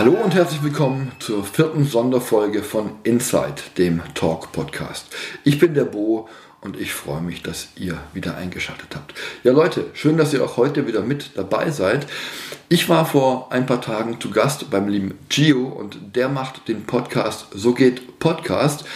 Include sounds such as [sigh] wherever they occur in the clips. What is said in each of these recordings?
Hallo und herzlich willkommen zur vierten Sonderfolge von Inside, dem Talk Podcast. Ich bin der Bo und ich freue mich, dass ihr wieder eingeschaltet habt. Ja Leute, schön, dass ihr auch heute wieder mit dabei seid. Ich war vor ein paar Tagen zu Gast beim lieben Gio und der macht den Podcast So geht Podcast.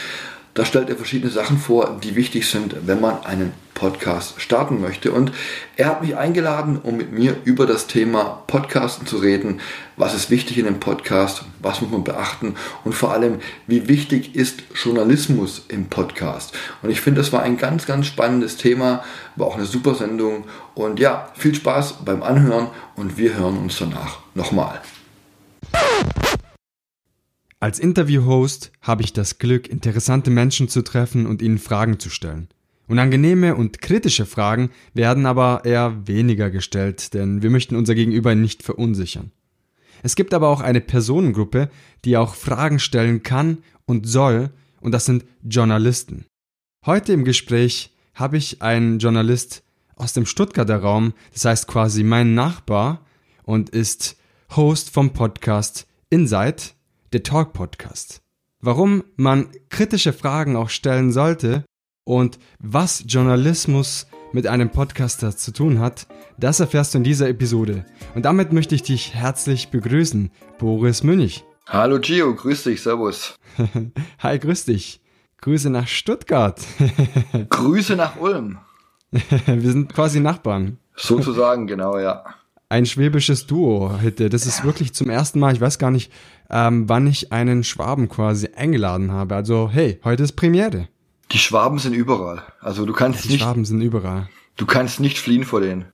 Da stellt er verschiedene Sachen vor, die wichtig sind, wenn man einen Podcast starten möchte. Und er hat mich eingeladen, um mit mir über das Thema Podcasten zu reden. Was ist wichtig in einem Podcast? Was muss man beachten? Und vor allem, wie wichtig ist Journalismus im Podcast? Und ich finde, das war ein ganz, ganz spannendes Thema. War auch eine super Sendung. Und ja, viel Spaß beim Anhören und wir hören uns danach nochmal. Als Interviewhost habe ich das Glück, interessante Menschen zu treffen und ihnen Fragen zu stellen. Unangenehme und kritische Fragen werden aber eher weniger gestellt, denn wir möchten unser Gegenüber nicht verunsichern. Es gibt aber auch eine Personengruppe, die auch Fragen stellen kann und soll, und das sind Journalisten. Heute im Gespräch habe ich einen Journalist aus dem Stuttgarter Raum, das heißt quasi mein Nachbar und ist Host vom Podcast Inside, der Talk Podcast. Warum man kritische Fragen auch stellen sollte und was Journalismus mit einem Podcaster zu tun hat, das erfährst du in dieser Episode. Und damit möchte ich dich herzlich begrüßen, Boris Münch. Hallo Gio, grüß dich, servus. [laughs] Hi, grüß dich. Grüße nach Stuttgart. [laughs] Grüße nach Ulm. Wir sind quasi Nachbarn. Sozusagen, genau, ja. Ein schwäbisches Duo heute. Das ist wirklich zum ersten Mal, ich weiß gar nicht, ähm, wann ich einen Schwaben quasi eingeladen habe. Also, hey, heute ist Premiere. Die Schwaben sind überall. Also du kannst Die nicht, Schwaben sind überall. du kannst nicht fliehen vor denen.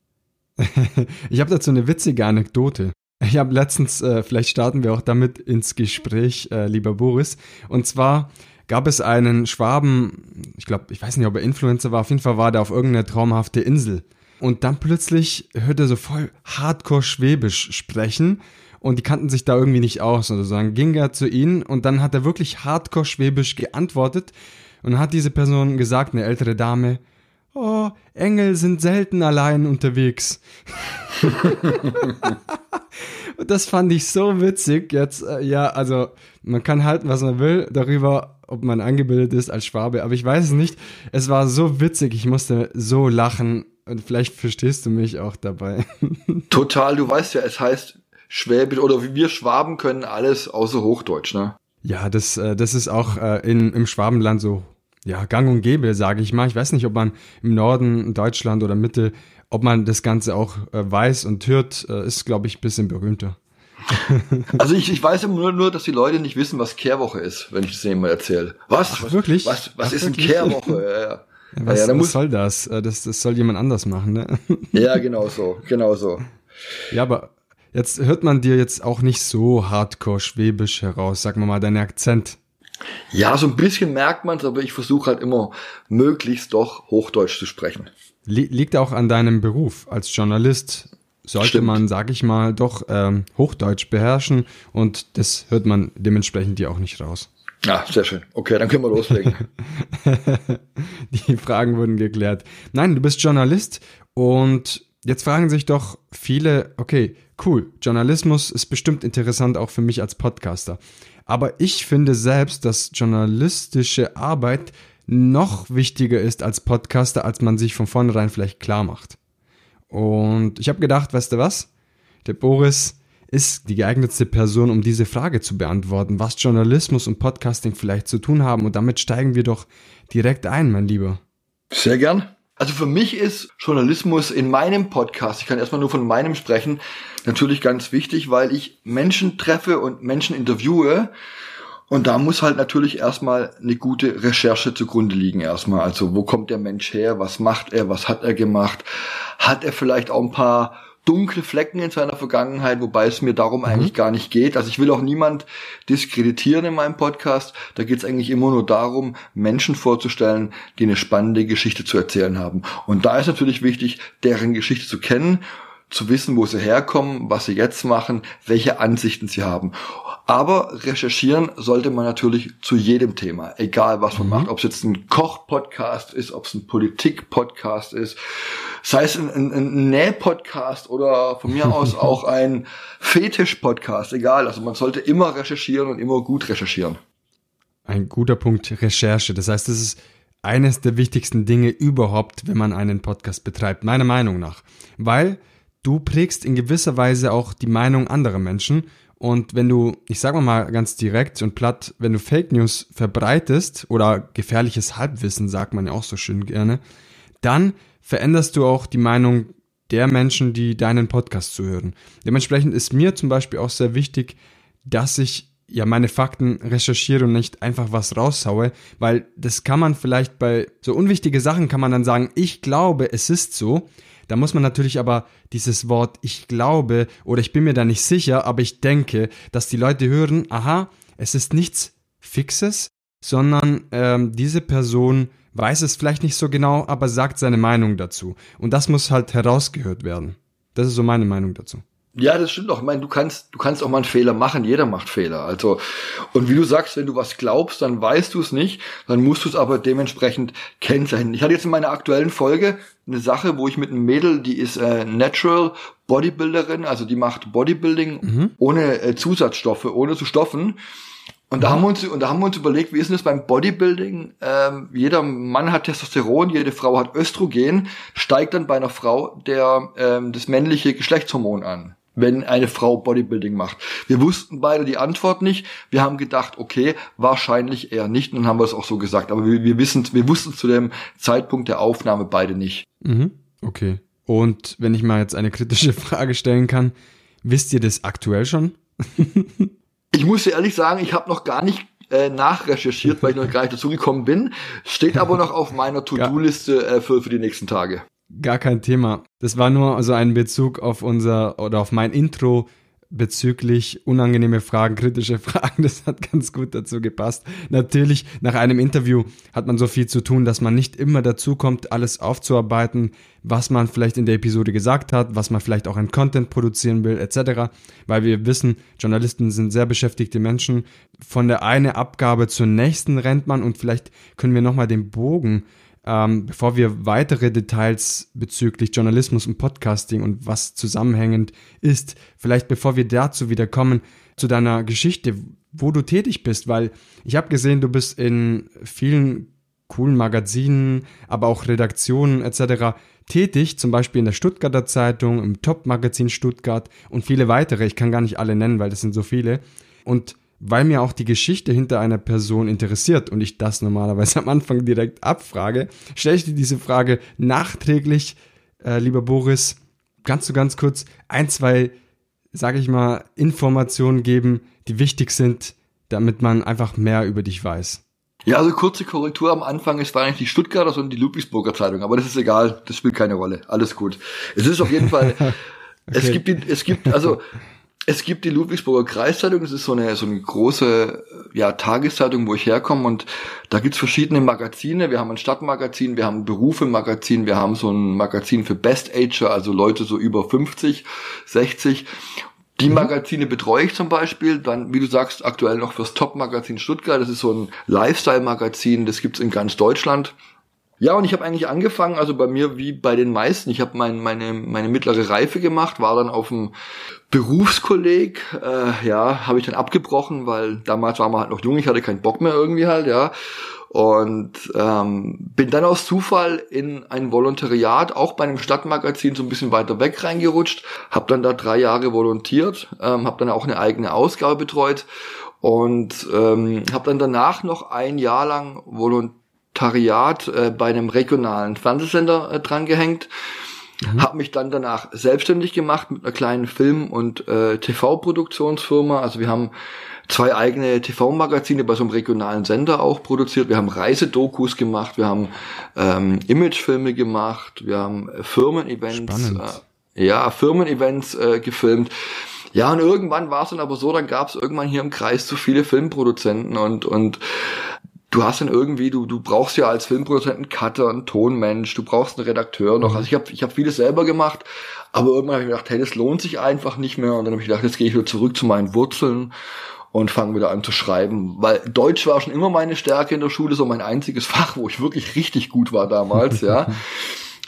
[laughs] ich habe dazu eine witzige Anekdote. Ich habe letztens, äh, vielleicht starten wir auch damit ins Gespräch, äh, lieber Boris. Und zwar gab es einen Schwaben, ich glaube, ich weiß nicht, ob er Influencer war, auf jeden Fall war der auf irgendeiner traumhafte Insel. Und dann plötzlich hört er so voll hardcore Schwäbisch sprechen und die kannten sich da irgendwie nicht aus oder so. Dann ging er zu ihnen und dann hat er wirklich hardcore Schwäbisch geantwortet und hat diese Person gesagt, eine ältere Dame, oh, Engel sind selten allein unterwegs. [laughs] und das fand ich so witzig. Jetzt, äh, ja, also man kann halten, was man will darüber, ob man angebildet ist als Schwabe, aber ich weiß es nicht. Es war so witzig, ich musste so lachen und vielleicht verstehst du mich auch dabei. [laughs] Total, du weißt ja, es heißt Schwäbisch oder wie wir Schwaben können alles außer Hochdeutsch, ne? Ja, das, äh, das ist auch äh, in, im Schwabenland so ja, gang und gäbe, sage ich mal. Ich weiß nicht, ob man im Norden Deutschland oder Mitte, ob man das Ganze auch äh, weiß und hört, äh, ist, glaube ich, ein bisschen berühmter. [laughs] Also ich, ich weiß immer nur, nur, dass die Leute nicht wissen, was Kehrwoche ist, wenn ich das denen mal erzähle. Was? Ach, was, wirklich? Was, was Ach, ist wirklich? eine Kehrwoche? [laughs] Ja, ja. Was, ja, da was muss, soll das? Äh, das? Das soll jemand anders machen, ne? ja, genau so, genau so. Ja, aber jetzt hört man dir jetzt auch nicht so hardcore schwäbisch heraus, sag mal mal, dein Akzent. Ja, so ein bisschen merkt man es, aber ich versuche halt immer möglichst doch Hochdeutsch zu sprechen. Li liegt auch an deinem Beruf als Journalist. Sollte Stimmt. man, sag ich mal, doch ähm, Hochdeutsch beherrschen und das hört man dementsprechend dir auch nicht raus. Ah, sehr schön. Okay, dann können wir loslegen. [laughs] Die Fragen wurden geklärt. Nein, du bist Journalist und jetzt fragen sich doch viele, okay, cool, Journalismus ist bestimmt interessant auch für mich als Podcaster. Aber ich finde selbst, dass journalistische Arbeit noch wichtiger ist als Podcaster, als man sich von vornherein vielleicht klar macht. Und ich habe gedacht, weißt du was? Der Boris ist die geeignetste Person, um diese Frage zu beantworten, was Journalismus und Podcasting vielleicht zu tun haben. Und damit steigen wir doch direkt ein, mein Lieber. Sehr gern. Also für mich ist Journalismus in meinem Podcast, ich kann erstmal nur von meinem sprechen, natürlich ganz wichtig, weil ich Menschen treffe und Menschen interviewe. Und da muss halt natürlich erstmal eine gute Recherche zugrunde liegen erstmal. Also wo kommt der Mensch her? Was macht er? Was hat er gemacht? Hat er vielleicht auch ein paar dunkle Flecken in seiner Vergangenheit, wobei es mir darum mhm. eigentlich gar nicht geht. Also ich will auch niemand diskreditieren in meinem Podcast. Da geht es eigentlich immer nur darum, Menschen vorzustellen, die eine spannende Geschichte zu erzählen haben. Und da ist natürlich wichtig, deren Geschichte zu kennen zu wissen, wo sie herkommen, was sie jetzt machen, welche Ansichten sie haben. Aber recherchieren sollte man natürlich zu jedem Thema, egal was man mhm. macht, ob es jetzt ein Koch-Podcast ist, ob es ein Politik-Podcast ist, sei es ein, ein, ein Näh-Podcast oder von mir aus [laughs] auch ein Fetisch-Podcast, egal. Also man sollte immer recherchieren und immer gut recherchieren. Ein guter Punkt, Recherche. Das heißt, das ist eines der wichtigsten Dinge überhaupt, wenn man einen Podcast betreibt, meiner Meinung nach. Weil du prägst in gewisser Weise auch die Meinung anderer Menschen und wenn du, ich sage mal ganz direkt und platt, wenn du Fake News verbreitest oder gefährliches Halbwissen, sagt man ja auch so schön gerne, dann veränderst du auch die Meinung der Menschen, die deinen Podcast zuhören. Dementsprechend ist mir zum Beispiel auch sehr wichtig, dass ich ja meine Fakten recherchiere und nicht einfach was raushaue, weil das kann man vielleicht bei so unwichtige Sachen kann man dann sagen, ich glaube, es ist so, da muss man natürlich aber dieses Wort ich glaube oder ich bin mir da nicht sicher, aber ich denke, dass die Leute hören, aha, es ist nichts Fixes, sondern ähm, diese Person weiß es vielleicht nicht so genau, aber sagt seine Meinung dazu. Und das muss halt herausgehört werden. Das ist so meine Meinung dazu. Ja, das stimmt auch. Ich meine, du kannst, du kannst auch mal einen Fehler machen. Jeder macht Fehler. Also, und wie du sagst, wenn du was glaubst, dann weißt du es nicht. Dann musst du es aber dementsprechend kennzeichnen. Ich hatte jetzt in meiner aktuellen Folge eine Sache, wo ich mit einem Mädel, die ist äh, Natural Bodybuilderin, also die macht Bodybuilding mhm. ohne äh, Zusatzstoffe, ohne zu stoffen. Und da haben wir uns, und da haben wir uns überlegt, wie ist denn das beim Bodybuilding? Ähm, jeder Mann hat Testosteron, jede Frau hat Östrogen, steigt dann bei einer Frau der ähm, das männliche Geschlechtshormon an wenn eine Frau Bodybuilding macht. Wir wussten beide die Antwort nicht. Wir haben gedacht, okay, wahrscheinlich eher nicht. Und dann haben wir es auch so gesagt. Aber wir, wir wissen, wir wussten zu dem Zeitpunkt der Aufnahme beide nicht. Mhm. Okay. Und wenn ich mal jetzt eine kritische [laughs] Frage stellen kann, wisst ihr das aktuell schon? [laughs] ich muss dir ehrlich sagen, ich habe noch gar nicht äh, nachrecherchiert, weil ich noch gar nicht dazu gekommen bin. Steht aber noch auf meiner [laughs] To-Do-Liste äh, für, für die nächsten Tage. Gar kein Thema. Das war nur also ein Bezug auf unser oder auf mein Intro bezüglich unangenehme Fragen, kritische [laughs] Fragen. Das hat ganz gut dazu gepasst. Natürlich, nach einem Interview hat man so viel zu tun, dass man nicht immer dazu kommt, alles aufzuarbeiten, was man vielleicht in der Episode gesagt hat, was man vielleicht auch an Content produzieren will, etc. Weil wir wissen, Journalisten sind sehr beschäftigte Menschen. Von der eine Abgabe zur nächsten rennt man und vielleicht können wir nochmal den Bogen ähm, bevor wir weitere Details bezüglich Journalismus und Podcasting und was zusammenhängend ist, vielleicht bevor wir dazu wieder kommen, zu deiner Geschichte, wo du tätig bist, weil ich habe gesehen, du bist in vielen coolen Magazinen, aber auch Redaktionen etc. tätig, zum Beispiel in der Stuttgarter Zeitung, im Top-Magazin Stuttgart und viele weitere. Ich kann gar nicht alle nennen, weil das sind so viele. Und weil mir auch die Geschichte hinter einer Person interessiert und ich das normalerweise [laughs] am Anfang direkt abfrage, stelle ich dir diese Frage nachträglich, äh, lieber Boris, kannst du ganz kurz ein, zwei, sage ich mal, Informationen geben, die wichtig sind, damit man einfach mehr über dich weiß. Ja, also kurze Korrektur am Anfang, es war eigentlich die Stuttgarter, sondern die Ludwigsburger Zeitung, aber das ist egal, das spielt keine Rolle, alles gut. Es ist auf jeden Fall, [laughs] okay. es gibt, es gibt, also es gibt die Ludwigsburger Kreiszeitung, das ist so eine, so eine große ja, Tageszeitung, wo ich herkomme und da gibt's verschiedene Magazine. Wir haben ein Stadtmagazin, wir haben ein Berufe-Magazin, wir haben so ein Magazin für Best-Ager, also Leute so über 50, 60. Die mhm. Magazine betreue ich zum Beispiel, dann, wie du sagst, aktuell noch fürs Top-Magazin Stuttgart. Das ist so ein Lifestyle-Magazin, das gibt's in ganz Deutschland. Ja, und ich habe eigentlich angefangen, also bei mir wie bei den meisten. Ich habe mein, meine, meine mittlere Reife gemacht, war dann auf dem Berufskolleg, äh, ja, habe ich dann abgebrochen, weil damals war man halt noch jung, ich hatte keinen Bock mehr irgendwie halt, ja. Und ähm, bin dann aus Zufall in ein Volontariat, auch bei einem Stadtmagazin so ein bisschen weiter weg reingerutscht, habe dann da drei Jahre volontiert, ähm, habe dann auch eine eigene Ausgabe betreut und ähm, habe dann danach noch ein Jahr lang volontiert Volontariat äh, bei einem regionalen Fernsehsender äh, drangehängt. Mhm. Habe mich dann danach selbstständig gemacht mit einer kleinen Film- und äh, TV-Produktionsfirma. Also wir haben zwei eigene TV-Magazine bei so einem regionalen Sender auch produziert. Wir haben Reisedokus gemacht, wir haben ähm, Imagefilme gemacht, wir haben äh, Firmen-Events. Äh, ja, Firmen-Events äh, gefilmt. Ja, und irgendwann war es dann aber so, dann gab es irgendwann hier im Kreis zu viele Filmproduzenten und, und du hast dann irgendwie, du, du brauchst ja als Filmproduzent einen Cutter, einen Tonmensch, du brauchst einen Redakteur noch. Also ich habe ich hab vieles selber gemacht, aber irgendwann habe ich gedacht, hey, das lohnt sich einfach nicht mehr. Und dann habe ich gedacht, jetzt gehe ich wieder zurück zu meinen Wurzeln und fange wieder an zu schreiben. Weil Deutsch war schon immer meine Stärke in der Schule, so mein einziges [laughs] Fach, wo ich wirklich richtig gut war damals, ja. [laughs]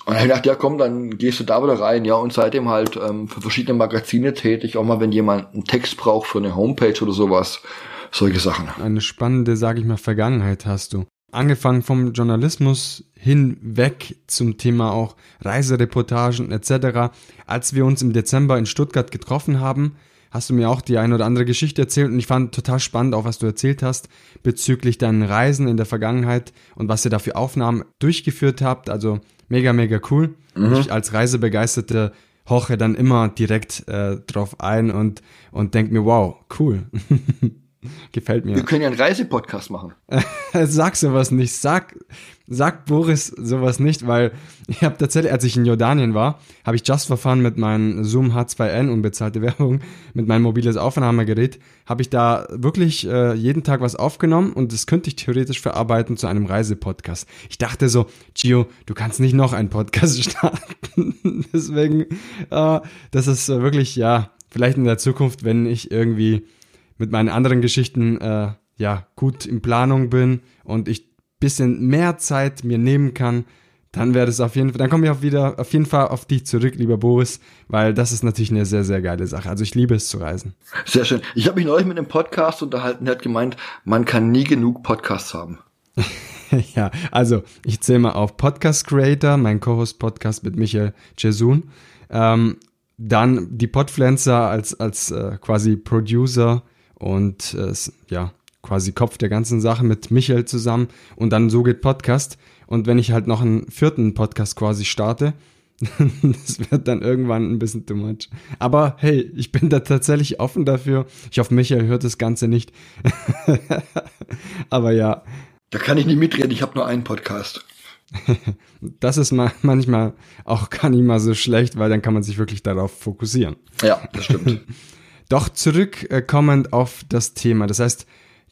Und dann habe ich gedacht, ja komm, dann gehst du da wieder rein, ja, und seitdem halt ähm, für verschiedene Magazine tätig, auch mal, wenn jemand einen Text braucht für eine Homepage oder sowas, solche Sachen. Eine spannende, sage ich mal, Vergangenheit hast du. Angefangen vom Journalismus hinweg zum Thema auch Reisereportagen etc. Als wir uns im Dezember in Stuttgart getroffen haben, hast du mir auch die eine oder andere Geschichte erzählt und ich fand total spannend auch, was du erzählt hast bezüglich deinen Reisen in der Vergangenheit und was ihr da für Aufnahmen durchgeführt habt. Also mega, mega cool. Mhm. Ich als Reisebegeisterte hoche dann immer direkt äh, drauf ein und, und denk mir, wow, cool. [laughs] Gefällt mir. Wir können ja einen Reisepodcast machen. [laughs] sag sowas nicht. Sag, sag Boris sowas nicht, weil ich habe tatsächlich, als ich in Jordanien war, habe ich just verfahren mit meinem Zoom H2N, unbezahlte [laughs] Werbung, mit meinem mobiles Aufnahmegerät, habe ich da wirklich äh, jeden Tag was aufgenommen und das könnte ich theoretisch verarbeiten zu einem Reisepodcast. Ich dachte so, Gio, du kannst nicht noch einen Podcast [laughs] starten. Deswegen, äh, das ist wirklich, ja, vielleicht in der Zukunft, wenn ich irgendwie mit meinen anderen Geschichten äh, ja gut in Planung bin und ich bisschen mehr Zeit mir nehmen kann, dann wäre das auf jeden Fall, dann komme ich auch wieder auf jeden Fall auf dich zurück, lieber Boris, weil das ist natürlich eine sehr, sehr geile Sache. Also ich liebe es zu reisen. Sehr schön. Ich habe mich neulich mit einem Podcast unterhalten, der hat gemeint, man kann nie genug Podcasts haben. [laughs] ja, also ich zähle mal auf Podcast Creator, mein Co-Host-Podcast mit Michael Jesun. Ähm, dann die Podpflanzer als, als äh, quasi Producer und äh, ja, quasi Kopf der ganzen Sache mit Michael zusammen und dann so geht Podcast. Und wenn ich halt noch einen vierten Podcast quasi starte, [laughs] das wird dann irgendwann ein bisschen too much. Aber hey, ich bin da tatsächlich offen dafür. Ich hoffe, Michael hört das Ganze nicht. [laughs] Aber ja. Da kann ich nicht mitreden, ich habe nur einen Podcast. [laughs] das ist manchmal auch gar nicht mal so schlecht, weil dann kann man sich wirklich darauf fokussieren. Ja, das stimmt. Doch zurückkommend auf das Thema. Das heißt,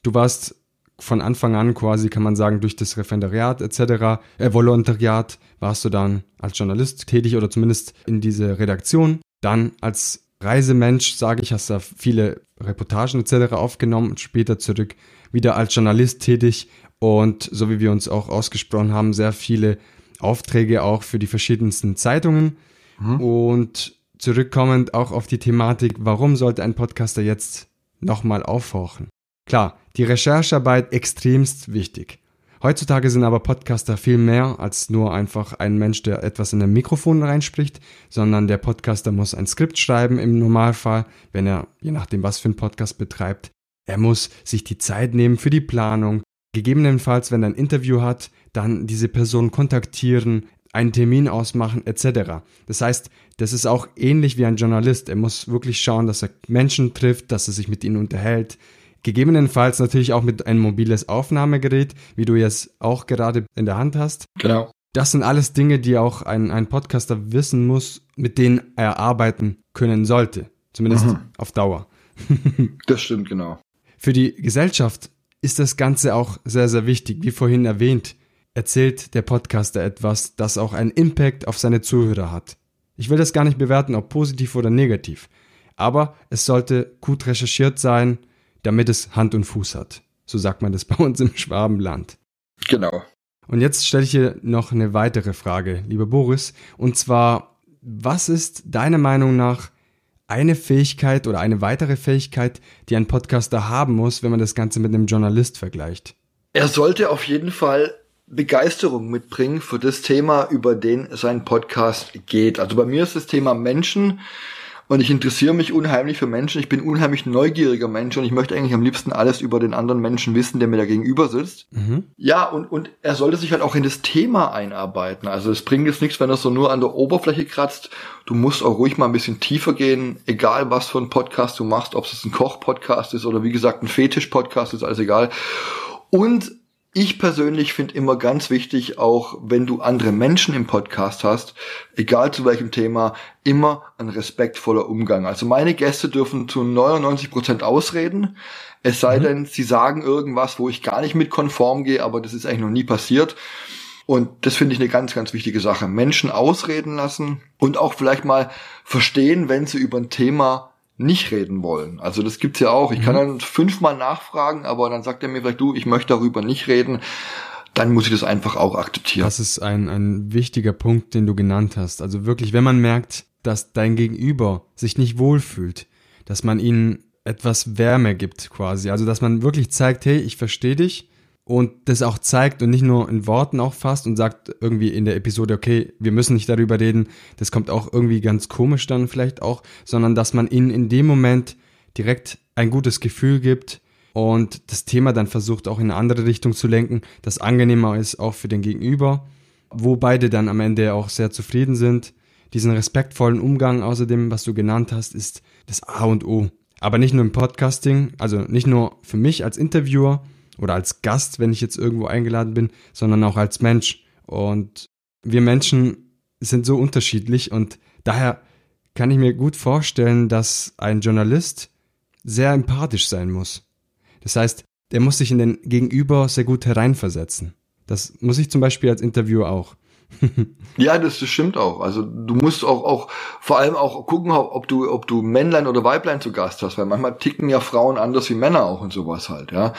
du warst von Anfang an quasi, kann man sagen, durch das Referendariat etc., äh, Volontariat, warst du dann als Journalist tätig oder zumindest in diese Redaktion. Dann als Reisemensch, sage ich, hast du viele Reportagen etc. aufgenommen und später zurück wieder als Journalist tätig und so wie wir uns auch ausgesprochen haben, sehr viele Aufträge auch für die verschiedensten Zeitungen. Mhm. Und zurückkommend auch auf die Thematik, warum sollte ein Podcaster jetzt nochmal aufhorchen? Klar, die Recherchearbeit extremst wichtig. Heutzutage sind aber Podcaster viel mehr als nur einfach ein Mensch, der etwas in ein Mikrofon reinspricht, sondern der Podcaster muss ein Skript schreiben im Normalfall, wenn er, je nachdem was für ein Podcast betreibt. Er muss sich die Zeit nehmen für die Planung. Gegebenenfalls, wenn er ein Interview hat, dann diese Person kontaktieren, einen Termin ausmachen etc. Das heißt, das ist auch ähnlich wie ein Journalist. Er muss wirklich schauen, dass er Menschen trifft, dass er sich mit ihnen unterhält. Gegebenenfalls natürlich auch mit einem mobiles Aufnahmegerät, wie du jetzt auch gerade in der Hand hast. Genau. Das sind alles Dinge, die auch ein, ein Podcaster wissen muss, mit denen er arbeiten können sollte. Zumindest mhm. auf Dauer. [laughs] das stimmt, genau. Für die Gesellschaft ist das Ganze auch sehr, sehr wichtig. Wie vorhin erwähnt, erzählt der Podcaster etwas, das auch einen Impact auf seine Zuhörer hat. Ich will das gar nicht bewerten, ob positiv oder negativ, aber es sollte gut recherchiert sein, damit es Hand und Fuß hat. So sagt man das [laughs] bei uns im Schwabenland. Genau. Und jetzt stelle ich hier noch eine weitere Frage, lieber Boris, und zwar, was ist deiner Meinung nach eine Fähigkeit oder eine weitere Fähigkeit, die ein Podcaster haben muss, wenn man das Ganze mit einem Journalist vergleicht? Er sollte auf jeden Fall Begeisterung mitbringen für das Thema, über den sein Podcast geht. Also bei mir ist das Thema Menschen und ich interessiere mich unheimlich für Menschen. Ich bin unheimlich neugieriger Mensch und ich möchte eigentlich am liebsten alles über den anderen Menschen wissen, der mir da gegenüber sitzt. Mhm. Ja, und, und er sollte sich halt auch in das Thema einarbeiten. Also es bringt jetzt nichts, wenn er so nur an der Oberfläche kratzt. Du musst auch ruhig mal ein bisschen tiefer gehen, egal was für ein Podcast du machst, ob es ein Koch-Podcast ist oder wie gesagt ein Fetisch-Podcast ist, alles egal. Und ich persönlich finde immer ganz wichtig, auch wenn du andere Menschen im Podcast hast, egal zu welchem Thema, immer ein respektvoller Umgang. Also meine Gäste dürfen zu 99 Prozent ausreden. Es sei mhm. denn, sie sagen irgendwas, wo ich gar nicht mit konform gehe, aber das ist eigentlich noch nie passiert. Und das finde ich eine ganz, ganz wichtige Sache. Menschen ausreden lassen und auch vielleicht mal verstehen, wenn sie über ein Thema nicht reden wollen. Also das gibt's ja auch. Ich mhm. kann dann fünfmal nachfragen, aber dann sagt er mir vielleicht, du, ich möchte darüber nicht reden. Dann muss ich das einfach auch akzeptieren. Das ist ein, ein wichtiger Punkt, den du genannt hast. Also wirklich, wenn man merkt, dass dein Gegenüber sich nicht wohlfühlt, dass man ihnen etwas Wärme gibt quasi. Also dass man wirklich zeigt, hey, ich verstehe dich, und das auch zeigt und nicht nur in Worten auch fasst und sagt irgendwie in der Episode, okay, wir müssen nicht darüber reden, das kommt auch irgendwie ganz komisch dann vielleicht auch, sondern dass man ihnen in dem Moment direkt ein gutes Gefühl gibt und das Thema dann versucht auch in eine andere Richtung zu lenken, das angenehmer ist auch für den Gegenüber, wo beide dann am Ende auch sehr zufrieden sind. Diesen respektvollen Umgang außerdem, was du genannt hast, ist das A und O. Aber nicht nur im Podcasting, also nicht nur für mich als Interviewer, oder als Gast, wenn ich jetzt irgendwo eingeladen bin, sondern auch als Mensch. Und wir Menschen sind so unterschiedlich und daher kann ich mir gut vorstellen, dass ein Journalist sehr empathisch sein muss. Das heißt, er muss sich in den Gegenüber sehr gut hereinversetzen. Das muss ich zum Beispiel als Interviewer auch. [laughs] ja, das, das stimmt auch. Also du musst auch, auch vor allem auch gucken, ob du, ob du Männlein oder Weiblein zu Gast hast, weil manchmal ticken ja Frauen anders wie Männer auch und sowas halt, ja.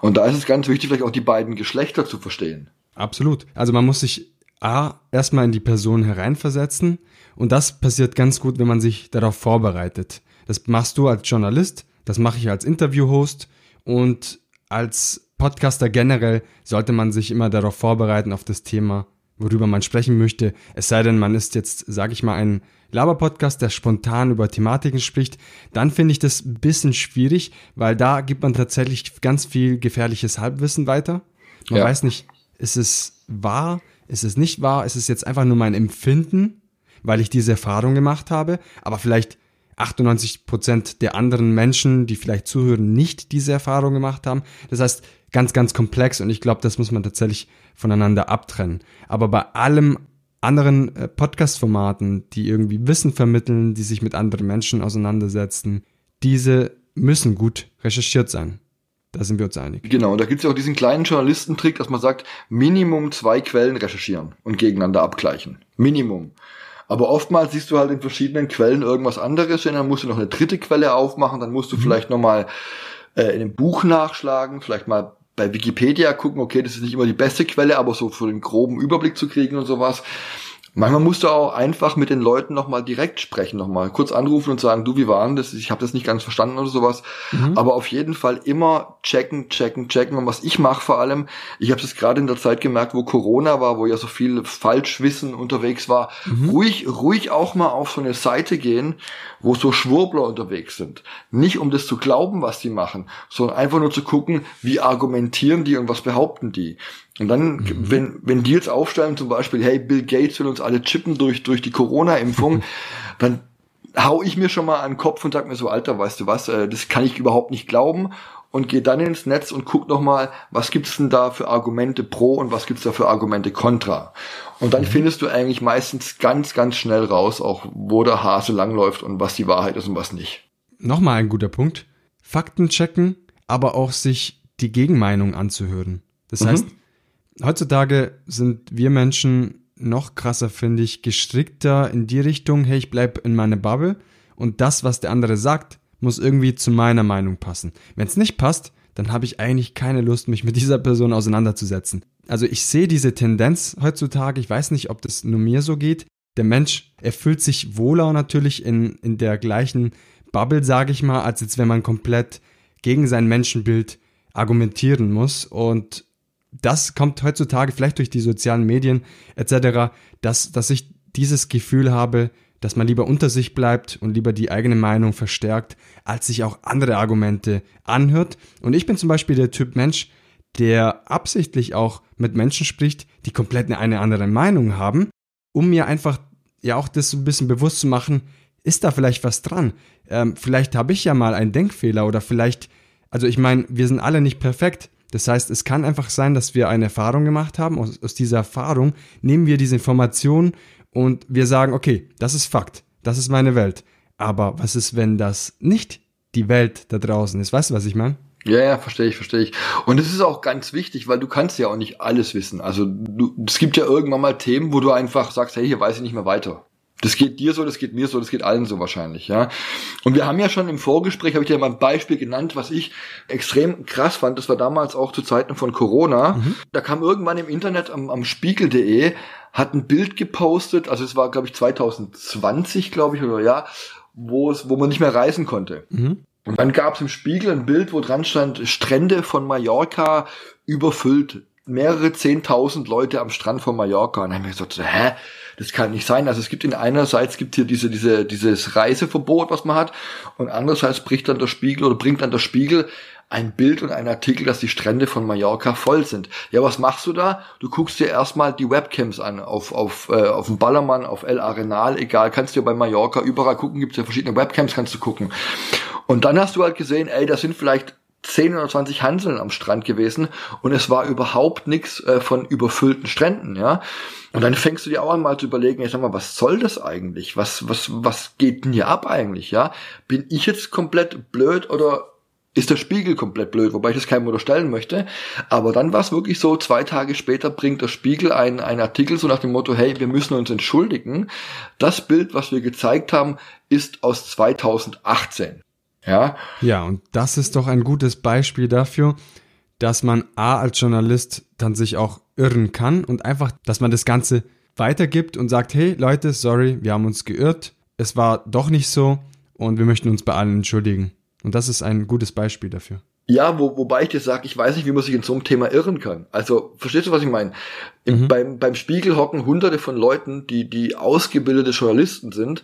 Und da ist es ganz wichtig, vielleicht auch die beiden Geschlechter zu verstehen. Absolut. Also man muss sich A, erstmal in die Person hereinversetzen und das passiert ganz gut, wenn man sich darauf vorbereitet. Das machst du als Journalist, das mache ich als Interviewhost und als Podcaster generell sollte man sich immer darauf vorbereiten auf das Thema, worüber man sprechen möchte. Es sei denn, man ist jetzt, sage ich mal, ein Laber-Podcast, der spontan über Thematiken spricht, dann finde ich das ein bisschen schwierig, weil da gibt man tatsächlich ganz viel gefährliches Halbwissen weiter. Man ja. weiß nicht, ist es wahr, ist es nicht wahr, ist es jetzt einfach nur mein Empfinden, weil ich diese Erfahrung gemacht habe, aber vielleicht 98 Prozent der anderen Menschen, die vielleicht zuhören, nicht diese Erfahrung gemacht haben. Das heißt, ganz, ganz komplex und ich glaube, das muss man tatsächlich voneinander abtrennen. Aber bei allem anderen äh, Podcast-Formaten, die irgendwie Wissen vermitteln, die sich mit anderen Menschen auseinandersetzen, diese müssen gut recherchiert sein. Da sind wir uns einig. Genau, und da gibt es ja auch diesen kleinen Journalistentrick, dass man sagt, Minimum zwei Quellen recherchieren und gegeneinander abgleichen. Minimum. Aber oftmals siehst du halt in verschiedenen Quellen irgendwas anderes und dann musst du noch eine dritte Quelle aufmachen, dann musst du mhm. vielleicht nochmal äh, in einem Buch nachschlagen, vielleicht mal bei Wikipedia gucken, okay, das ist nicht immer die beste Quelle, aber so für den groben Überblick zu kriegen und sowas. Manchmal musst du auch einfach mit den Leuten nochmal direkt sprechen, nochmal kurz anrufen und sagen, du, wie waren das? Ich habe das nicht ganz verstanden oder sowas. Mhm. Aber auf jeden Fall immer checken, checken, checken. Und was ich mache vor allem, ich habe es gerade in der Zeit gemerkt, wo Corona war, wo ja so viel Falschwissen unterwegs war, mhm. ruhig, ruhig auch mal auf so eine Seite gehen, wo so Schwurbler unterwegs sind. Nicht um das zu glauben, was die machen, sondern einfach nur zu gucken, wie argumentieren die und was behaupten die. Und dann, mhm. wenn, wenn die jetzt aufstellen, zum Beispiel, hey, Bill Gates will uns alle chippen durch, durch die Corona-Impfung, [laughs] dann hau ich mir schon mal an den Kopf und sag mir so, Alter, weißt du was, äh, das kann ich überhaupt nicht glauben und gehe dann ins Netz und guck noch mal, was gibt's denn da für Argumente pro und was gibt's da für Argumente contra. Und dann mhm. findest du eigentlich meistens ganz, ganz schnell raus, auch wo der Hase langläuft und was die Wahrheit ist und was nicht. Nochmal ein guter Punkt. Fakten checken, aber auch sich die Gegenmeinung anzuhören. Das mhm. Heutzutage sind wir Menschen noch krasser, finde ich, gestrickter in die Richtung, hey, ich bleib in meine Bubble und das, was der andere sagt, muss irgendwie zu meiner Meinung passen. Wenn es nicht passt, dann habe ich eigentlich keine Lust, mich mit dieser Person auseinanderzusetzen. Also ich sehe diese Tendenz heutzutage, ich weiß nicht, ob das nur mir so geht. Der Mensch, er fühlt sich wohler natürlich in, in der gleichen Bubble, sage ich mal, als jetzt wenn man komplett gegen sein Menschenbild argumentieren muss. Und das kommt heutzutage vielleicht durch die sozialen Medien etc., dass, dass ich dieses Gefühl habe, dass man lieber unter sich bleibt und lieber die eigene Meinung verstärkt, als sich auch andere Argumente anhört. Und ich bin zum Beispiel der Typ Mensch, der absichtlich auch mit Menschen spricht, die komplett eine andere Meinung haben, um mir einfach ja auch das ein bisschen bewusst zu machen, ist da vielleicht was dran? Ähm, vielleicht habe ich ja mal einen Denkfehler oder vielleicht, also ich meine, wir sind alle nicht perfekt. Das heißt, es kann einfach sein, dass wir eine Erfahrung gemacht haben. Aus, aus dieser Erfahrung nehmen wir diese Information und wir sagen, okay, das ist Fakt, das ist meine Welt. Aber was ist, wenn das nicht die Welt da draußen ist? Weißt du, was ich meine? Ja, ja, verstehe ich, verstehe ich. Und es ist auch ganz wichtig, weil du kannst ja auch nicht alles wissen. Also du, es gibt ja irgendwann mal Themen, wo du einfach sagst, hey, hier weiß ich nicht mehr weiter. Das geht dir so, das geht mir so, das geht allen so wahrscheinlich, ja. Und wir haben ja schon im Vorgespräch, habe ich dir mal ein Beispiel genannt, was ich extrem krass fand. Das war damals auch zu Zeiten von Corona. Mhm. Da kam irgendwann im Internet am, am Spiegel.de hat ein Bild gepostet, also es war, glaube ich, 2020, glaube ich, oder ja, wo es, wo man nicht mehr reisen konnte. Mhm. Und dann gab es im Spiegel ein Bild, wo dran stand, Strände von Mallorca überfüllt. Mehrere zehntausend Leute am Strand von Mallorca. Und dann haben wir gesagt, hä? Das kann nicht sein. Also es gibt in einerseits gibt hier diese, diese, dieses Reiseverbot, was man hat. Und andererseits bricht dann der Spiegel oder bringt dann der Spiegel ein Bild und ein Artikel, dass die Strände von Mallorca voll sind. Ja, was machst du da? Du guckst dir erstmal die Webcams an, auf, auf, äh, auf dem Ballermann, auf El Arenal, egal, kannst du bei Mallorca überall gucken, gibt's ja verschiedene Webcams, kannst du gucken. Und dann hast du halt gesehen, ey, da sind vielleicht 10 oder 20 Hanseln am Strand gewesen und es war überhaupt nichts äh, von überfüllten Stränden, ja. Und dann fängst du dir auch einmal zu überlegen, ich sag mal, was soll das eigentlich? Was, was, was geht denn hier ab eigentlich, ja? Bin ich jetzt komplett blöd oder ist der Spiegel komplett blöd, wobei ich das keinem unterstellen möchte. Aber dann war es wirklich so, zwei Tage später bringt der Spiegel einen, einen Artikel so nach dem Motto, hey, wir müssen uns entschuldigen. Das Bild, was wir gezeigt haben, ist aus 2018. Ja. Ja, und das ist doch ein gutes Beispiel dafür, dass man A als Journalist dann sich auch irren kann und einfach, dass man das Ganze weitergibt und sagt, hey Leute, sorry, wir haben uns geirrt, es war doch nicht so und wir möchten uns bei allen entschuldigen. Und das ist ein gutes Beispiel dafür. Ja, wo, wobei ich dir sage, ich weiß nicht, wie man sich in so einem Thema irren kann. Also, verstehst du, was ich meine? Mhm. Beim, beim Spiegel hocken hunderte von Leuten, die, die ausgebildete Journalisten sind.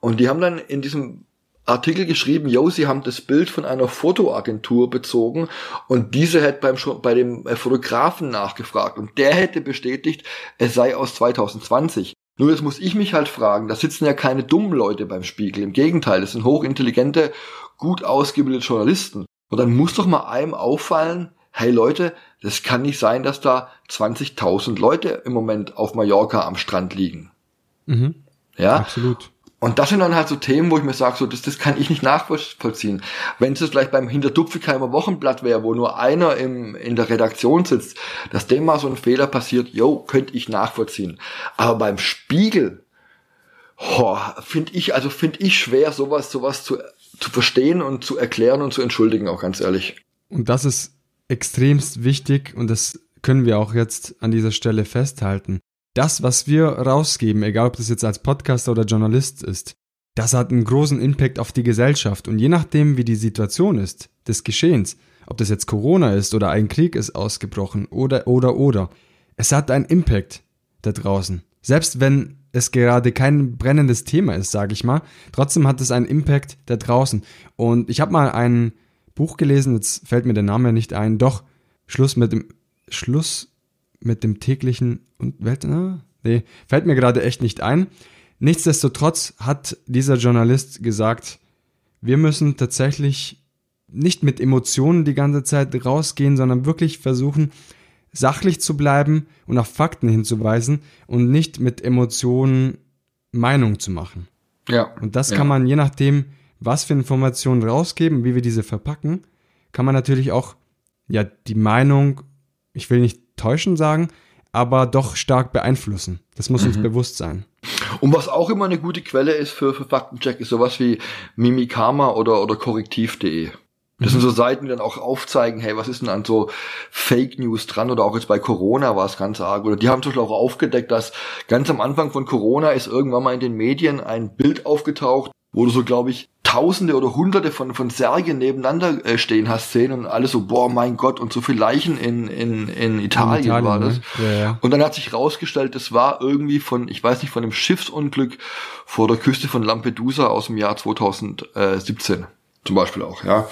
Und die haben dann in diesem Artikel geschrieben, yo, sie haben das Bild von einer Fotoagentur bezogen und diese hätte beim, bei dem äh, Fotografen nachgefragt und der hätte bestätigt, es sei aus 2020. Nur jetzt muss ich mich halt fragen, da sitzen ja keine dummen Leute beim Spiegel, im Gegenteil, das sind hochintelligente, gut ausgebildete Journalisten. Und dann muss doch mal einem auffallen, hey Leute, das kann nicht sein, dass da 20.000 Leute im Moment auf Mallorca am Strand liegen. Mhm. Ja, absolut. Und das sind dann halt so Themen, wo ich mir sage, so, das, das kann ich nicht nachvollziehen. Wenn es jetzt vielleicht beim Hinterdupfigheimer Wochenblatt wäre, wo nur einer im, in der Redaktion sitzt, dass dem mal so ein Fehler passiert, yo, könnte ich nachvollziehen. Aber beim Spiegel, finde ich, also finde ich schwer, sowas, sowas zu, zu verstehen und zu erklären und zu entschuldigen, auch ganz ehrlich. Und das ist extremst wichtig und das können wir auch jetzt an dieser Stelle festhalten das, was wir rausgeben, egal ob das jetzt als Podcaster oder Journalist ist, das hat einen großen Impact auf die Gesellschaft. Und je nachdem, wie die Situation ist, des Geschehens, ob das jetzt Corona ist oder ein Krieg ist ausgebrochen oder, oder, oder, es hat einen Impact da draußen. Selbst wenn es gerade kein brennendes Thema ist, sage ich mal, trotzdem hat es einen Impact da draußen. Und ich habe mal ein Buch gelesen, jetzt fällt mir der Name nicht ein, doch Schluss mit dem Schluss mit dem täglichen und Welt, na, nee, fällt mir gerade echt nicht ein. Nichtsdestotrotz hat dieser Journalist gesagt, wir müssen tatsächlich nicht mit Emotionen die ganze Zeit rausgehen, sondern wirklich versuchen, sachlich zu bleiben und auf Fakten hinzuweisen und nicht mit Emotionen Meinung zu machen. Ja. Und das ja. kann man je nachdem, was für Informationen rausgeben, wie wir diese verpacken, kann man natürlich auch ja die Meinung, ich will nicht täuschen sagen, aber doch stark beeinflussen. Das muss mhm. uns bewusst sein. Und was auch immer eine gute Quelle ist für, für Faktencheck, ist sowas wie Mimikama oder, oder Korrektiv.de. Das sind so mhm. Seiten, die dann auch aufzeigen, hey, was ist denn an so Fake News dran oder auch jetzt bei Corona war es ganz arg. Oder die haben zum Beispiel auch aufgedeckt, dass ganz am Anfang von Corona ist irgendwann mal in den Medien ein Bild aufgetaucht, wo du so, glaube ich, Tausende oder Hunderte von, von Särgen nebeneinander äh, stehen hast sehen und alles so, boah, mein Gott, und so viele Leichen in, in, in Italien, in Italien war das. Ne? Ja, ja. Und dann hat sich rausgestellt, das war irgendwie von, ich weiß nicht, von einem Schiffsunglück vor der Küste von Lampedusa aus dem Jahr 2017 zum Beispiel auch, ja.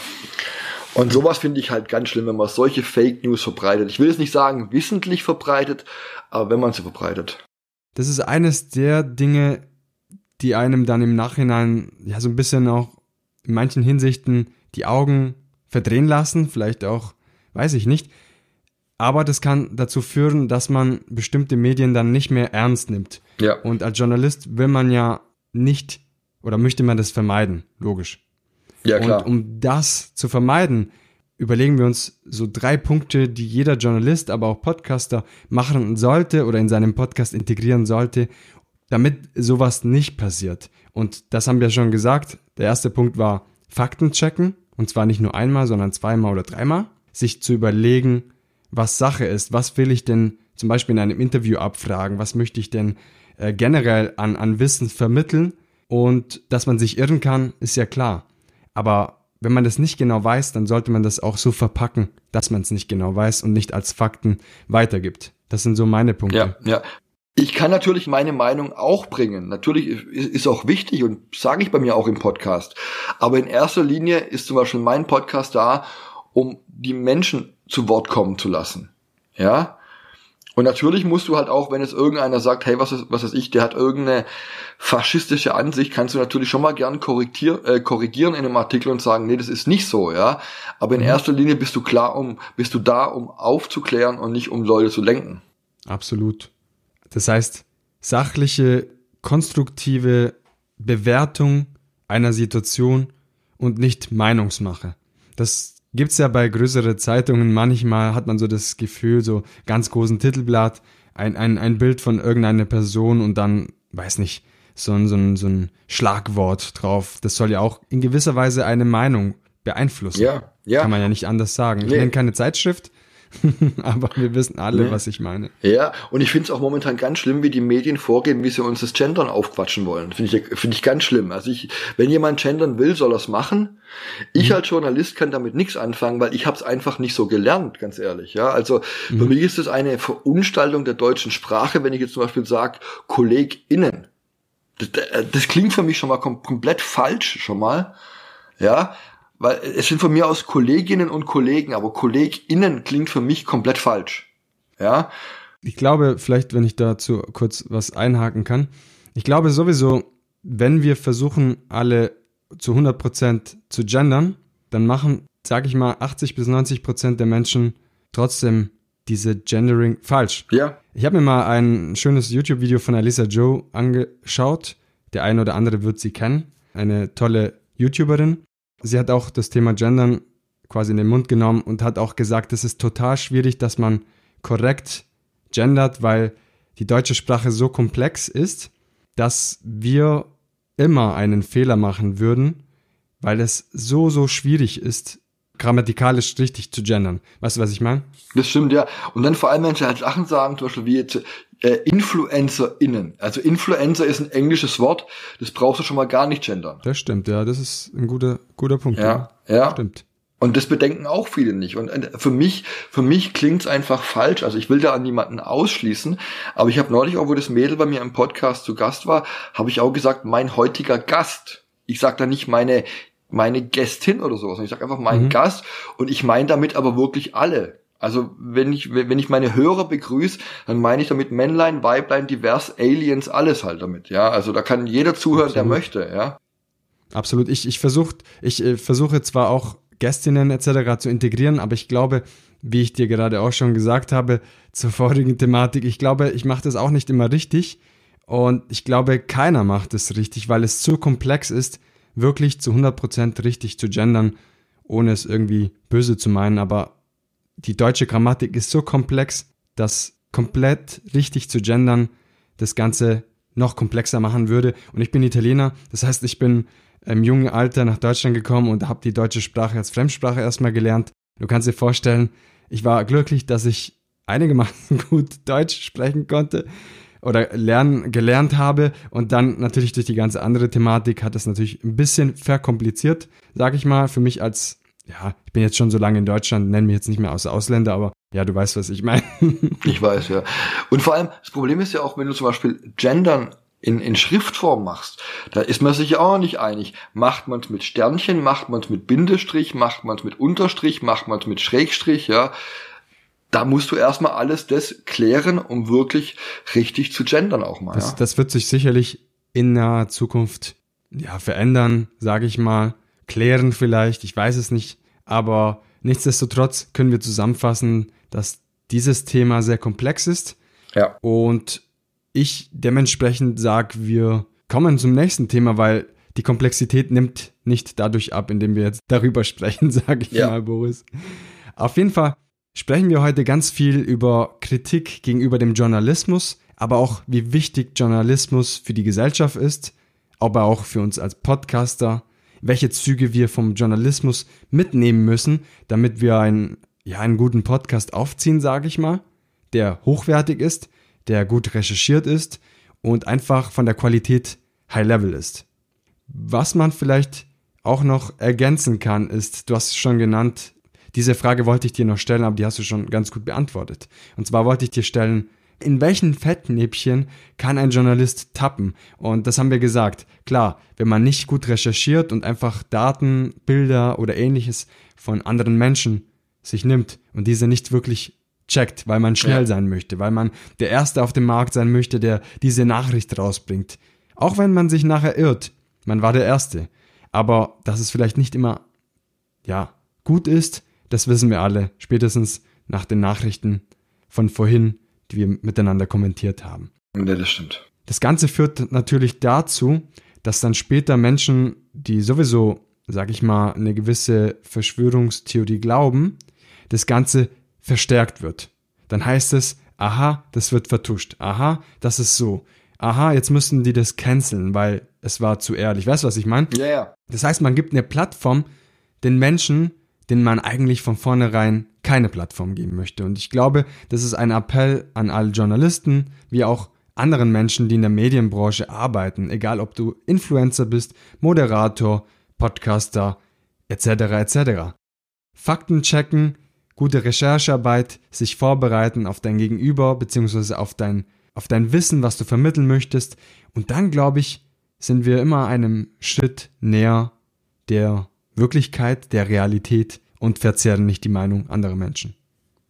Und sowas finde ich halt ganz schlimm, wenn man solche Fake News verbreitet. Ich will es nicht sagen, wissentlich verbreitet, aber wenn man sie verbreitet. Das ist eines der Dinge, die einem dann im Nachhinein ja so ein bisschen auch in manchen Hinsichten die Augen verdrehen lassen, vielleicht auch, weiß ich nicht. aber das kann dazu führen, dass man bestimmte Medien dann nicht mehr ernst nimmt. Ja. Und als Journalist will man ja nicht oder möchte man das vermeiden, logisch. Ja, klar. Und um das zu vermeiden, überlegen wir uns so drei Punkte, die jeder Journalist, aber auch Podcaster machen sollte oder in seinem Podcast integrieren sollte, damit sowas nicht passiert. Und das haben wir schon gesagt. Der erste Punkt war Fakten checken. Und zwar nicht nur einmal, sondern zweimal oder dreimal. Sich zu überlegen, was Sache ist. Was will ich denn zum Beispiel in einem Interview abfragen? Was möchte ich denn äh, generell an, an Wissen vermitteln? Und dass man sich irren kann, ist ja klar. Aber wenn man das nicht genau weiß, dann sollte man das auch so verpacken, dass man es nicht genau weiß und nicht als Fakten weitergibt. Das sind so meine Punkte. Ja, ja. Ich kann natürlich meine Meinung auch bringen. Natürlich ist auch wichtig und sage ich bei mir auch im Podcast. Aber in erster Linie ist zum Beispiel mein Podcast da, um die Menschen zu Wort kommen zu lassen. Ja. Und natürlich musst du halt auch, wenn es irgendeiner sagt, hey, was ist, was ist ich, der hat irgendeine faschistische Ansicht, kannst du natürlich schon mal gern korrigier, äh, korrigieren in einem Artikel und sagen, nee, das ist nicht so, ja. Aber in mhm. erster Linie bist du klar, um, bist du da, um aufzuklären und nicht um Leute zu lenken. Absolut. Das heißt, sachliche, konstruktive Bewertung einer Situation und nicht Meinungsmache. Das gibt's ja bei größeren Zeitungen. Manchmal hat man so das Gefühl, so ganz großen Titelblatt, ein, ein, ein Bild von irgendeiner Person und dann, weiß nicht, so ein, so, ein, so ein Schlagwort drauf. Das soll ja auch in gewisser Weise eine Meinung beeinflussen. Ja, ja. Kann man ja nicht anders sagen. Ich nee. nenne keine Zeitschrift, [laughs] Aber wir wissen alle, nee. was ich meine. Ja, und ich finde es auch momentan ganz schlimm, wie die Medien vorgehen, wie sie uns das Gendern aufquatschen wollen. Finde ich, finde ich ganz schlimm. Also ich, wenn jemand gendern will, soll er es machen. Ich mhm. als Journalist kann damit nichts anfangen, weil ich habe es einfach nicht so gelernt, ganz ehrlich. Ja, also mhm. für mich ist es eine Verunstaltung der deutschen Sprache, wenn ich jetzt zum Beispiel sage, KollegInnen. Das, das klingt für mich schon mal kom komplett falsch, schon mal. Ja, weil es sind von mir aus Kolleginnen und Kollegen, aber KollegInnen klingt für mich komplett falsch. Ja. Ich glaube, vielleicht, wenn ich dazu kurz was einhaken kann. Ich glaube sowieso, wenn wir versuchen, alle zu 100% zu gendern, dann machen, sag ich mal, 80 bis 90% der Menschen trotzdem diese Gendering falsch. Ja. Ich habe mir mal ein schönes YouTube-Video von Alisa Joe angeschaut. Der eine oder andere wird sie kennen. Eine tolle YouTuberin. Sie hat auch das Thema Gendern quasi in den Mund genommen und hat auch gesagt, es ist total schwierig, dass man korrekt gendert, weil die deutsche Sprache so komplex ist, dass wir immer einen Fehler machen würden, weil es so, so schwierig ist, grammatikalisch richtig zu gendern. Weißt du, was ich meine? Das stimmt, ja. Und dann vor allem, wenn sie halt Sachen sagen, zum Beispiel wie jetzt äh, InfluencerInnen. Also Influencer ist ein englisches Wort, das brauchst du schon mal gar nicht gendern. Das stimmt, ja, das ist ein guter, guter Punkt. Ja, ja. ja. Stimmt. Und das bedenken auch viele nicht. Und äh, für mich, für mich klingt's einfach falsch. Also ich will da an niemanden ausschließen. Aber ich habe neulich auch, wo das Mädel bei mir im Podcast zu Gast war, habe ich auch gesagt, mein heutiger Gast. Ich sage da nicht meine meine Gästin oder sowas. Ich sage einfach mein mhm. Gast und ich meine damit aber wirklich alle. Also wenn ich, wenn ich meine Hörer begrüße, dann meine ich damit Männlein, Weiblein, divers, Aliens, alles halt damit. Ja, also da kann jeder zuhören, Absolut. der möchte. Ja. Absolut. Ich, ich versuche ich äh, versuche zwar auch Gästinnen etc. zu integrieren, aber ich glaube, wie ich dir gerade auch schon gesagt habe zur vorigen Thematik, ich glaube, ich mache das auch nicht immer richtig und ich glaube, keiner macht es richtig, weil es zu komplex ist, wirklich zu 100% richtig zu gendern, ohne es irgendwie böse zu meinen, aber die deutsche Grammatik ist so komplex, dass komplett richtig zu gendern das Ganze noch komplexer machen würde. Und ich bin Italiener, das heißt, ich bin im jungen Alter nach Deutschland gekommen und habe die deutsche Sprache als Fremdsprache erstmal gelernt. Du kannst dir vorstellen, ich war glücklich, dass ich einigermaßen [laughs] gut Deutsch sprechen konnte oder lernen, gelernt habe und dann natürlich durch die ganze andere Thematik hat es natürlich ein bisschen verkompliziert, sage ich mal, für mich als ja, ich bin jetzt schon so lange in Deutschland, nenne mich jetzt nicht mehr aus Ausländer, aber ja, du weißt, was ich meine. [laughs] ich weiß, ja. Und vor allem, das Problem ist ja auch, wenn du zum Beispiel Gendern in, in Schriftform machst, da ist man sich auch nicht einig. Macht man es mit Sternchen, macht man es mit Bindestrich, macht man es mit Unterstrich, macht man es mit Schrägstrich, ja. Da musst du erstmal alles das klären, um wirklich richtig zu gendern auch mal. Das, ja? das wird sich sicherlich in naher Zukunft ja, verändern, sage ich mal klären vielleicht, ich weiß es nicht, aber nichtsdestotrotz können wir zusammenfassen, dass dieses Thema sehr komplex ist. Ja. Und ich dementsprechend sage, wir kommen zum nächsten Thema, weil die Komplexität nimmt nicht dadurch ab, indem wir jetzt [laughs] darüber sprechen, sage ich Ja. mal, Boris. Auf jeden Fall sprechen wir heute ganz viel über Kritik gegenüber dem Journalismus, aber auch wie wichtig Journalismus für die Gesellschaft ist, aber auch für uns als Podcaster, welche Züge wir vom Journalismus mitnehmen müssen, damit wir einen, ja, einen guten Podcast aufziehen, sage ich mal, der hochwertig ist, der gut recherchiert ist und einfach von der Qualität High Level ist. Was man vielleicht auch noch ergänzen kann, ist, du hast es schon genannt, diese Frage wollte ich dir noch stellen, aber die hast du schon ganz gut beantwortet. Und zwar wollte ich dir stellen, in welchen Fettnäpfchen kann ein Journalist tappen? Und das haben wir gesagt. Klar, wenn man nicht gut recherchiert und einfach Daten, Bilder oder ähnliches von anderen Menschen sich nimmt und diese nicht wirklich checkt, weil man schnell Ja. sein möchte, weil man der Erste auf dem Markt sein möchte, der diese Nachricht rausbringt. Auch wenn man sich nachher irrt, man war der Erste. Aber dass es vielleicht nicht immer, ja, gut ist, das wissen wir alle, spätestens nach den Nachrichten von vorhin, die wir miteinander kommentiert haben. Ja, das stimmt. Das Ganze führt natürlich dazu, dass dann später Menschen, die sowieso, sag ich mal, eine gewisse Verschwörungstheorie glauben, das Ganze verstärkt wird. Dann heißt es, aha, das wird vertuscht. Aha, das ist so. Aha, jetzt müssen die das canceln, weil es war zu ehrlich. Weißt du, was ich meine? Ja, ja. Das heißt, man gibt eine Plattform den Menschen, denen man eigentlich von vornherein keine Plattform geben möchte. Und ich glaube, das ist ein Appell an alle Journalisten, wie auch anderen Menschen, die in der Medienbranche arbeiten, egal ob du Influencer bist, Moderator, Podcaster, etc. etc. Fakten checken, gute Recherchearbeit, sich vorbereiten auf dein Gegenüber beziehungsweise auf dein, auf dein Wissen, was du vermitteln möchtest. Und dann, glaube ich, sind wir immer einem Schritt näher der Wirklichkeit, der Realität und verzerren nicht die Meinung anderer Menschen.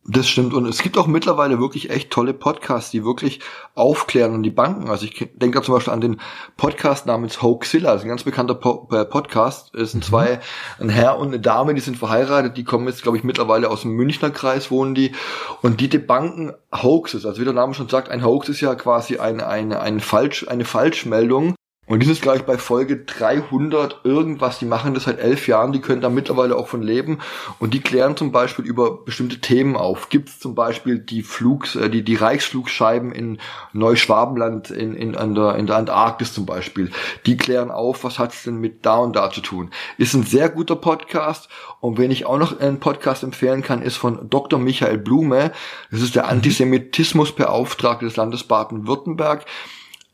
Das stimmt. Und es gibt auch mittlerweile wirklich echt tolle Podcasts, die wirklich aufklären und die Banken. Also ich denke da zum Beispiel an den Podcast namens Hoaxilla. Das ist ein ganz bekannter po äh, Podcast. Es sind zwei, ein Herr und eine Dame, die sind verheiratet. Die kommen jetzt, glaube ich, mittlerweile aus dem Münchner Kreis, wohnen die. Und die debanken Hoaxes. Also wie der Name schon sagt, ein Hoax ist ja quasi eine, eine, eine, Falsch, eine Falschmeldung. Und die sind gleich bei Folge 300 irgendwas. Die machen das seit elf Jahren. Die können da mittlerweile auch von leben. Und die klären zum Beispiel über bestimmte Themen auf. Gibt es zum Beispiel die Flugs, äh, die, die Reichsflugscheiben in Neuschwabenland, in, in, an der, in der Antarktis zum Beispiel. Die klären auf, was hat's denn mit da und da zu tun. Ist ein sehr guter Podcast. Und wenn ich auch noch einen Podcast empfehlen kann, ist von Dr. Michael Blume. Das ist der Antisemitismusbeauftragte des Landes Baden-Württemberg.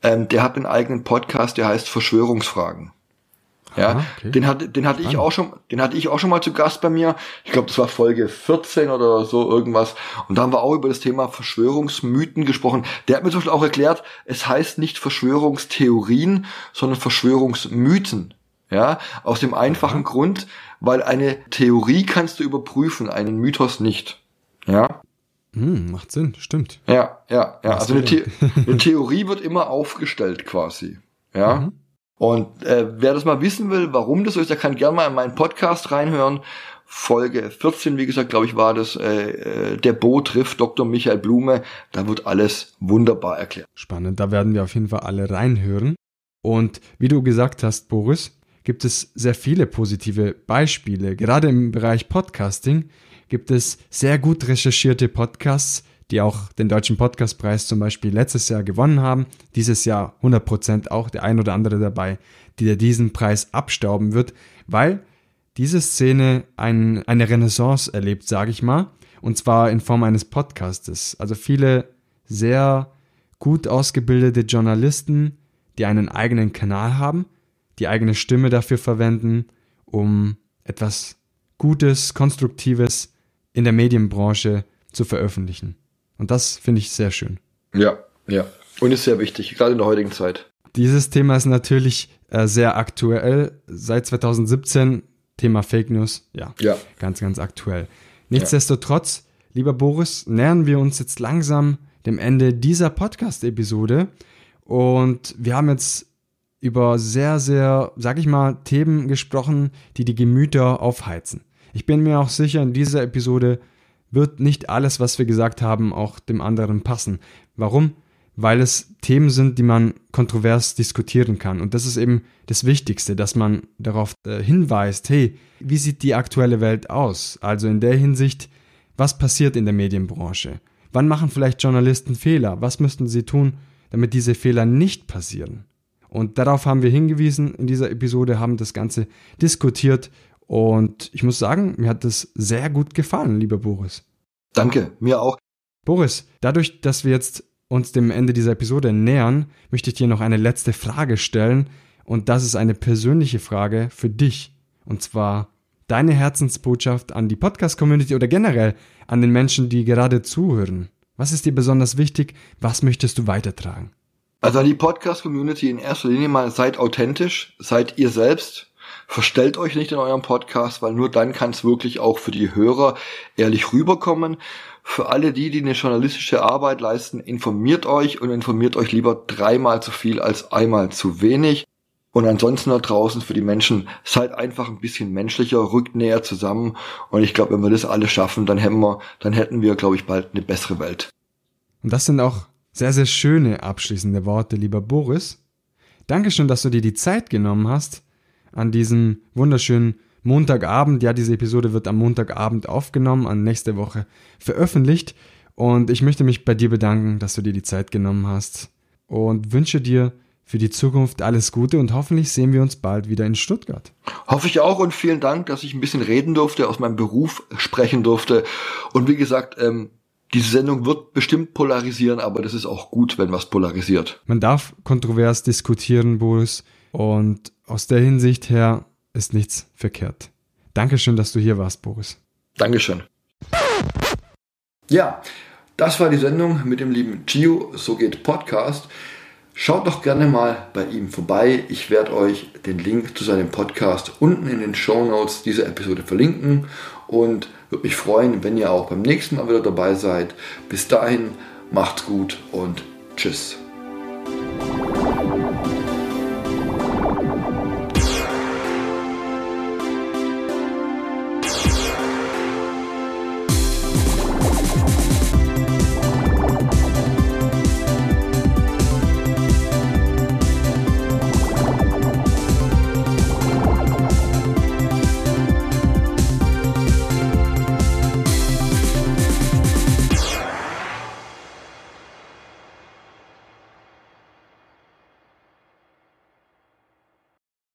Ähm, der hat einen eigenen Podcast, der heißt Verschwörungsfragen. Ja, Aha, okay. den hatte, den hatte ich auch schon, den hatte ich auch schon mal zu Gast bei mir. Ich glaube, das war Folge 14 oder so irgendwas. Und da haben wir auch über das Thema Verschwörungsmythen gesprochen. Der hat mir zum Beispiel auch erklärt, es heißt nicht Verschwörungstheorien, sondern Verschwörungsmythen. Ja, aus dem einfachen Grund, weil eine Theorie kannst du überprüfen, einen Mythos nicht. Ja, Hm, macht Sinn, stimmt. ja, ja, ja. Also eine, The [laughs] eine Theorie wird immer aufgestellt quasi. Ja. Mhm. Und äh, wer das mal wissen will, warum das so ist, der kann gerne mal in meinen Podcast reinhören. Folge 14, wie gesagt, glaube ich, war das, äh, äh, der Bo trifft Dr. Michael Blume. Da wird alles wunderbar erklärt. Spannend, da werden wir auf jeden Fall alle reinhören. Und wie du gesagt hast, Boris, gibt es sehr viele positive Beispiele. Gerade im Bereich Podcasting gibt es sehr gut recherchierte Podcasts, die auch den Deutschen Podcastpreis zum Beispiel letztes Jahr gewonnen haben. Dieses Jahr 100% auch der ein oder andere dabei, der diesen Preis abstauben wird, weil diese Szene ein, eine Renaissance erlebt, sage ich mal, und zwar in Form eines Podcastes. Also viele sehr gut ausgebildete Journalisten, die einen eigenen Kanal haben, die eigene Stimme dafür verwenden, um etwas Gutes, Konstruktives in der Medienbranche zu veröffentlichen. Und das finde ich sehr schön. Ja, ja. Und ist sehr wichtig, gerade in der heutigen Zeit. Dieses Thema ist natürlich äh, sehr aktuell. Seit 2017 Thema Fake News, ja, Ja. ganz, ganz aktuell. Nichtsdestotrotz, lieber Boris, nähern wir uns jetzt langsam dem Ende dieser Podcast-Episode. Und wir haben jetzt über sehr, sehr, sag ich mal, Themen gesprochen, die die Gemüter aufheizen. Ich bin mir auch sicher, in dieser Episode wird nicht alles, was wir gesagt haben, auch dem anderen passen. Warum? Weil es Themen sind, die man kontrovers diskutieren kann. Und das ist eben das Wichtigste, dass man darauf äh, hinweist, hey, wie sieht die aktuelle Welt aus? Also in der Hinsicht, was passiert in der Medienbranche? Wann machen vielleicht Journalisten Fehler? Was müssten sie tun, damit diese Fehler nicht passieren? Und darauf haben wir hingewiesen in dieser Episode, haben das Ganze diskutiert und ich muss sagen, mir hat das sehr gut gefallen, lieber Boris. Danke, mir auch. Boris, dadurch, dass wir jetzt uns dem Ende dieser Episode nähern, möchte ich dir noch eine letzte Frage stellen und das ist eine persönliche Frage für dich und zwar deine Herzensbotschaft an die Podcast-Community oder generell an den Menschen, die gerade zuhören. Was ist dir besonders wichtig? Was möchtest du weitertragen? Also an die Podcast-Community in erster Linie mal, seid authentisch, seid ihr selbst, verstellt euch nicht in eurem Podcast, weil nur dann kann es wirklich auch für die Hörer ehrlich rüberkommen. Für alle die, die eine journalistische Arbeit leisten, informiert euch und informiert euch lieber dreimal zu viel als einmal zu wenig. Und ansonsten da draußen für die Menschen, seid einfach ein bisschen menschlicher, rückt näher zusammen. Und ich glaube, wenn wir das alles schaffen, dann hätten wir, dann hätten wir, glaube ich, bald eine bessere Welt. Und das sind auch sehr, sehr schöne abschließende Worte, lieber Boris. Dankeschön, dass du dir die Zeit genommen hast an diesem wunderschönen Montagabend. Ja, diese Episode wird am Montagabend aufgenommen, an nächste Woche veröffentlicht. Und ich möchte mich bei dir bedanken, dass du dir die Zeit genommen hast und wünsche dir für die Zukunft alles Gute und hoffentlich sehen wir uns bald wieder in Stuttgart. Hoffe ich auch und vielen Dank, dass ich ein bisschen reden durfte, aus meinem Beruf sprechen durfte. Und wie gesagt, ähm, diese Sendung wird bestimmt polarisieren, aber das ist auch gut, wenn was polarisiert. Man darf kontrovers diskutieren, Boris, und aus der Hinsicht her ist nichts verkehrt. Dankeschön, dass du hier warst, Boris. Dankeschön. Ja, das war die Sendung mit dem lieben Gio, so geht Podcast. Schaut doch gerne mal bei ihm vorbei. Ich werde euch den Link zu seinem Podcast unten in den Show Notes dieser Episode verlinken und würde mich freuen, wenn ihr auch beim nächsten Mal wieder dabei seid. Bis dahin, macht's gut und tschüss.